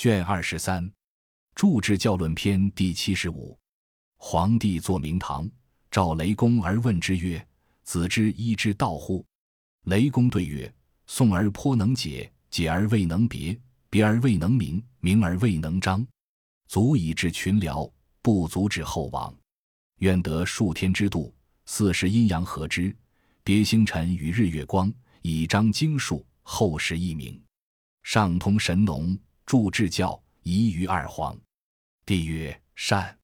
卷二十三，《注释教论篇》第七十五。皇帝坐明堂，召雷公而问之曰：“子之一之道乎？”雷公对曰：“宋而颇能解，解而未能别，别而未能明，明而未能彰。足以治群僚，不足治后王。愿得数天之度，四时阴阳合之，别星辰与日月光，以彰经术，后世一明。上通神农，助治教，宜于二皇。”帝曰：“善。”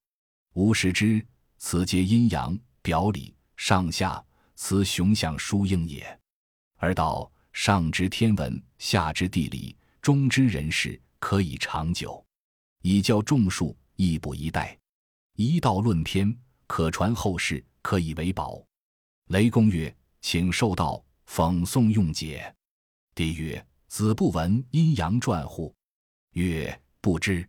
吾识之，此皆阴阳表里上下，此雄象殊应也。而道上知天文，下知地理，中知人事，可以长久。以教众数，亦不一代。一道论篇，可传后世，可以为宝。雷公曰：“请受道，讽诵用解。”帝曰：“子不闻阴阳传乎？”曰：“不知。”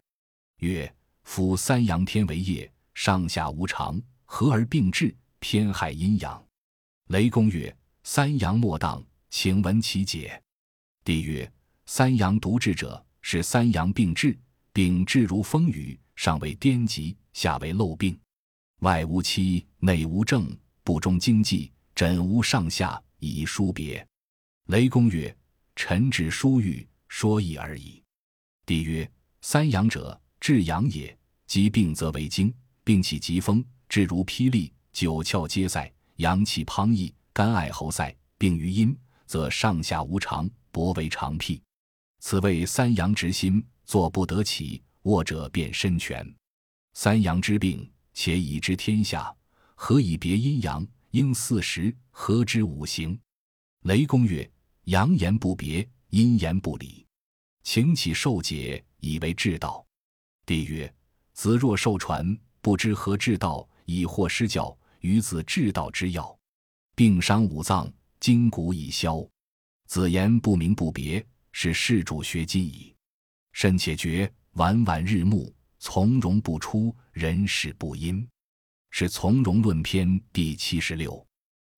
曰：“夫三阳天为业。”上下无常，合而并治，偏害阴阳。雷公曰：“三阳莫当，请闻其解。”帝曰：“三阳独治者，是三阳并治，并治如风雨，上为颠疾，下为漏病，外无期，内无正，不中经济，枕无上下，以殊别。”雷公曰：“臣只疏欲说意而已。”帝曰：“三阳者，治阳也，疾病则为经。”病起疾风，至如霹雳，九窍皆塞，阳气滂溢，肝艾喉塞。病于阴，则上下无常，薄为常辟。此谓三阳之心，坐不得起，卧者便身全。三阳之病，且已知天下，何以别阴阳？应四时，合之五行。雷公曰：阳言不别，阴言不离，请起受解，以为治道。帝曰：子若受传。不知何治道，以惑失教，于子治道之要，病伤五脏，筋骨已消。子言不明不别，是世主学今矣。甚且觉晚晚日暮，从容不出，人事不因。是从容论篇第七十六。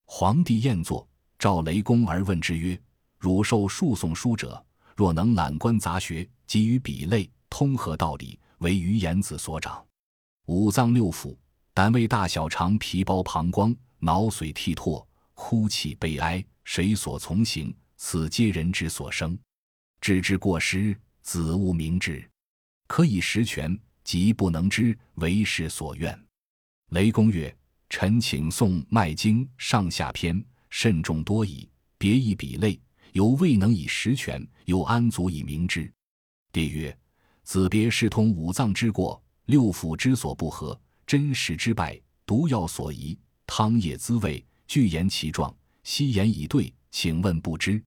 皇帝宴坐，召雷公而问之曰：“汝受数诵书者，若能览观杂学，及于比类，通合道理，为余言子所长。”五脏六腑，胆胃大小肠皮包膀胱脑髓涕唾哭泣悲哀，谁所从行？此皆人之所生。知之过失，子勿明之。可以实权，即不能知，为时所愿。雷公曰：“臣请诵《脉经》上下篇，慎重多矣。别异比类，犹未能以实权，又安足以明之？”帝曰：“子别视通五脏之过。”六腑之所不合，真实之败，毒药所宜，汤液滋味，具言其状，悉言以对，请问不知？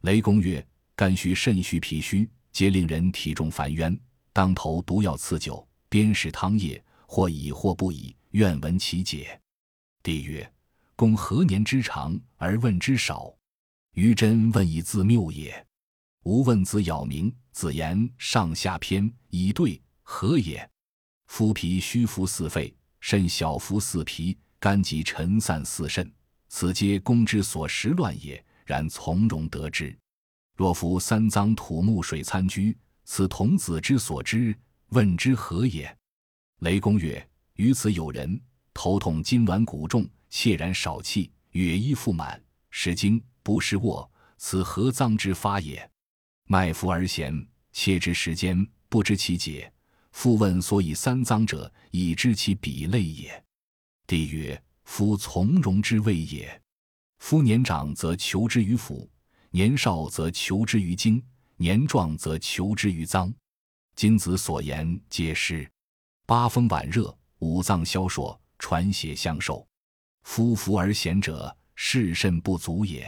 雷公曰：肝虚、肾虚、脾虚，皆令人体重烦冤。当头毒药赐酒，砭食汤液，或以或不以，愿闻其解。帝曰：公何年之长而问之少？余真问以自谬也。吾问子咬明，子言上下篇以对，何也？夫脾虚浮似肺，肾小浮似脾，肝急沉散似肾，此皆公之所识乱也。然从容得之。若夫三脏土木水参居，此童子之所知，问之何也？雷公曰：于此有人头痛筋挛骨重，切然少气，血衣腹满，食惊不食卧，此何脏之发也？脉浮而弦，切之时间，不知其解。复问所以三脏者，以知其比类也。帝曰：夫从容之谓也。夫年长则求之于腑，年少则求之于精，年壮则求之于脏。今子所言皆是。八风晚热，五脏消烁，传血相受。夫浮而弦者，是肾不足也；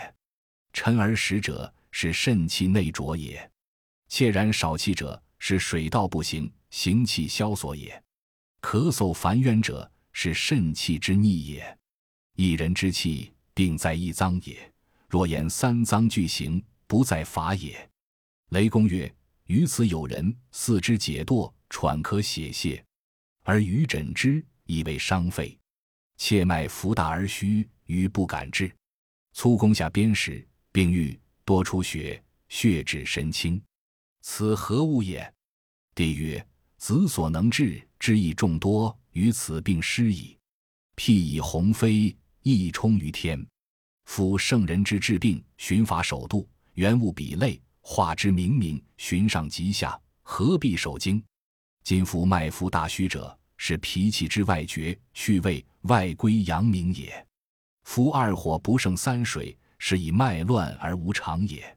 沉而实者，是肾气内浊也；切然少气者，是水道不行。行气消索也，咳嗽烦冤者是肾气之逆也。一人之气，病在一脏也。若言三脏俱行，不在法也。雷公曰：于此有人四肢解堕，喘咳血泄，而余诊之，以为伤肺。切脉浮大而虚，余不敢治。粗攻下砭时，病愈，多出血，血至神清。此何物也？帝曰：“子所能治之亦众多，于此病失矣。辟以鸿飞，翼冲于天。夫圣人之治病，循法守度，原物比类，化之明明，循上及下，何必守经？今夫脉浮大虚者，是脾气之外绝，去味外归阳明也。夫二火不胜三水，是以脉乱而无常也。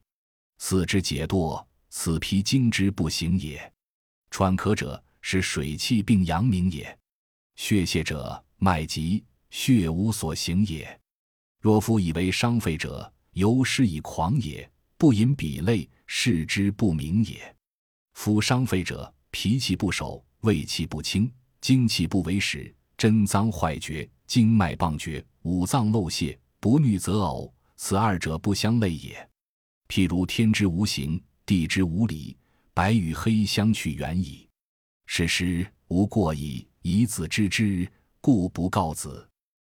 四之解堕，此脾经之不行也。”喘咳者是水气病阳明也，血泄者脉急，血无所行也。若夫以为伤肺者，由失以狂也，不饮彼类，视之不明也。夫伤肺者，脾气不守，胃气不清，精气不为使，真脏坏绝，经脉棒绝，五脏漏泄，不育则呕，此二者不相类也。譬如天之无形，地之无理。白与黑相去远矣，是时无过矣。以子知之，故不告子。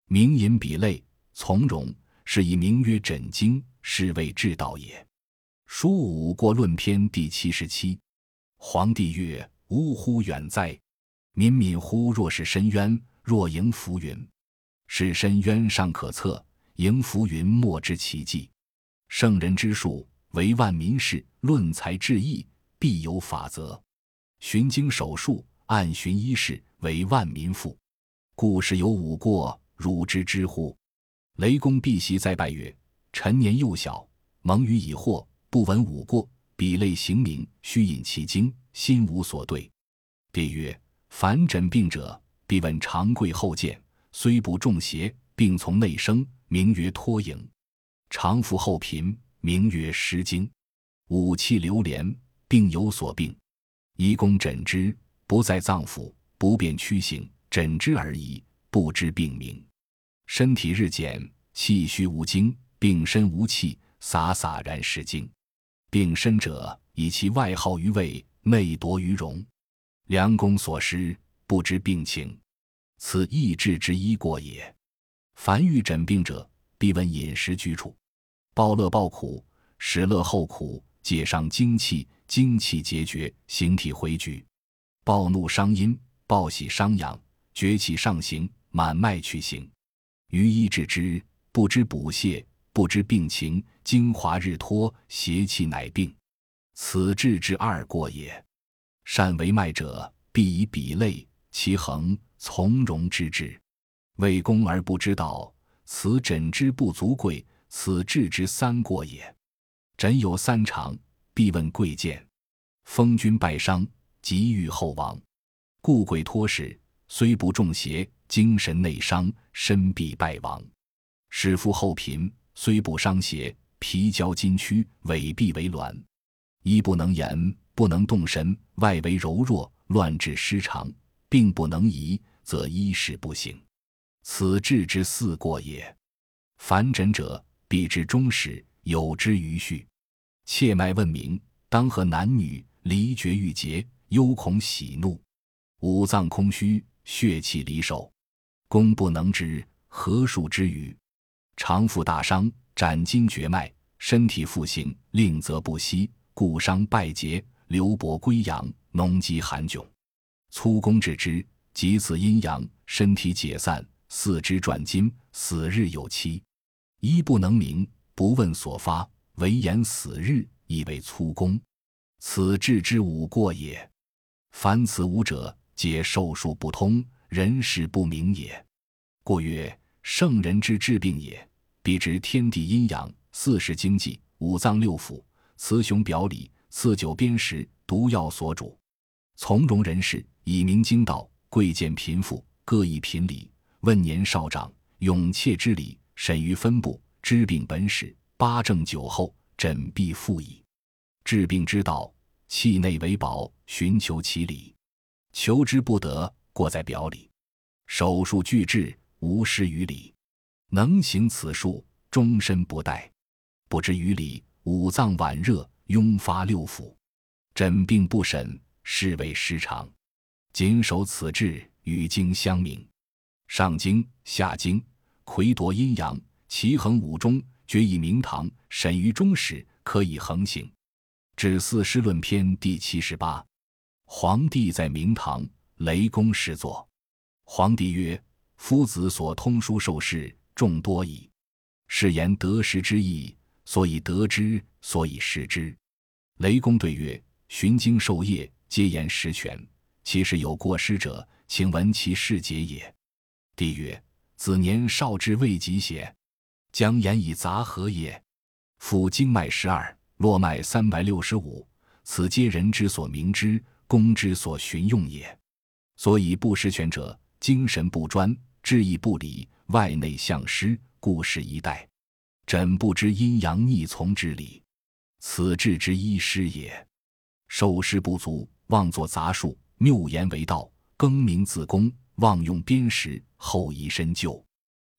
明饮比类，从容，是以名曰枕经，是谓治道也。书五过论篇第七十七。皇帝曰：“呜呼，远哉！敏敏乎！若是深渊，若迎浮云。是深渊尚可测，迎浮云莫知其迹。圣人之术，为万民事，论才治义。”必有法则，循经手术，按循医事，为万民富。故事有五过，汝知之乎？雷公避席再拜曰：“臣年幼小，蒙于已惑，不闻五过，比类行名，须引其经，心无所对。”帝曰：“凡诊病者，必问长贵后见，虽不中邪，病从内生，名曰脱影；常服后贫，名曰失精。五气流连。”病有所病，医公诊之，不在脏腑，不便屈行，诊之而已，不知病名。身体日减，气虚无精，病身无气，洒洒然失精。病身者，以其外耗于胃，内夺于荣。良公所失，不知病情，此易治之医过也。凡欲诊病者，必问饮食居处。暴乐暴苦，食乐后苦，解伤精气。精气结绝，形体回举；暴怒伤阴，暴喜伤阳，厥气上行，满脉去行。于医治之，不知补泻，不知病情，精华日脱，邪气乃病。此治之二过也。善为脉者，必以比类，其恒从容之治。为公而不知道，此诊之不足贵，此治之三过也。诊有三常。必问贵贱，封君败伤，急欲后亡，故贵托使，虽不中邪，精神内伤，身必败亡。使夫后贫，虽不伤邪，皮焦筋屈，尾必为挛。一不能言，不能动神，外为柔弱，乱治失常，病不能移，则医事不行。此治之四过也。凡诊者，必知终始，有之于序。切脉问名，当和男女，离绝欲结，忧恐喜怒，五脏空虚，血气离手，功不能知，何数之余？常负大伤，斩筋绝脉，身体复行，令则不息，故伤败结，流薄归阳，脓积寒窘。粗功治之，即此阴阳，身体解散，四肢转筋，死日有期。医不能明，不问所发。唯言死日，亦为粗功，此治之五过也。凡此五者，皆寿数不通，人事不明也。故曰：圣人之治病也，必知天地阴阳、四时经济、五脏六腑、雌雄表里、四九砭石、毒药所主，从容人士，以明经道；贵贱贫富，各以品理；问年少长，勇怯之理，审于分部，知病本始。八正九后，诊必复矣。治病之道，气内为宝，寻求其理，求之不得，过在表里。手术俱治，无失于理。能行此术，终身不殆。不知于理，五脏脘热，壅发六腑，诊病不审，是为失常。谨守此治，与经相明。上经、下经，魁夺阴阳，其衡五中。决以明堂，审于中始，可以横行。至四师论篇第七十八。皇帝在明堂，雷公侍坐。皇帝曰：“夫子所通书受事众多矣，是言得失之意，所以得之，所以失之。”雷公对曰：“循经授业，皆言实权，其实有过失者，请闻其事节也。”帝曰：“子年少之未及邪？将言以杂何也？夫经脉十二，络脉三百六十五，此皆人之所明之。”公之所循用也，所以不识权者，精神不专，志意不理，外内相失，故事一代。枕不知阴阳逆从之理，此志之一失也。受师不足，妄作杂术，谬言为道，更名自公，妄用砭石，后以身救，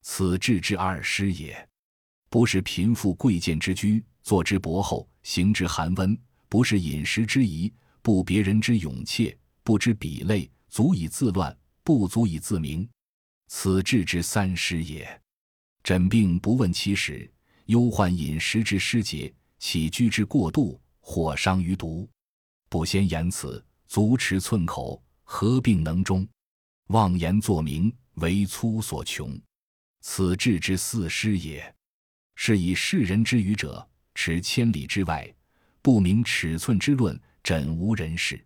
此志之二失也。不是贫富贵贱之居，坐之薄厚，行之寒温，不是饮食之宜。不别人之勇怯，不知彼类，足以自乱，不足以自明，此治之三失也。诊病不问其始，忧患饮食之失节，起居之过度，或伤于毒。不先言辞，足持寸口，合并能中？妄言作名，为粗所穷，此治之四失也。是以世人之愚者，持千里之外，不明尺寸之论。枕无人事，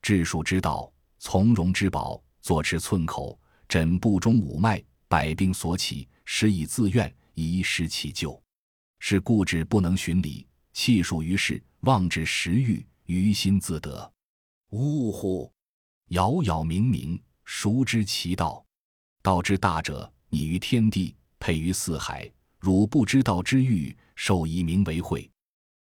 治术之道，从容之宝，坐持寸口，枕不中五脉，百病所起，实以自愿，以失其救。是固执不能循理，气数于世，妄至食欲，于心自得。呜呼！杳杳冥冥，孰知其道？道之大者，拟于天地，配于四海。汝不知道之欲，受以名为惠。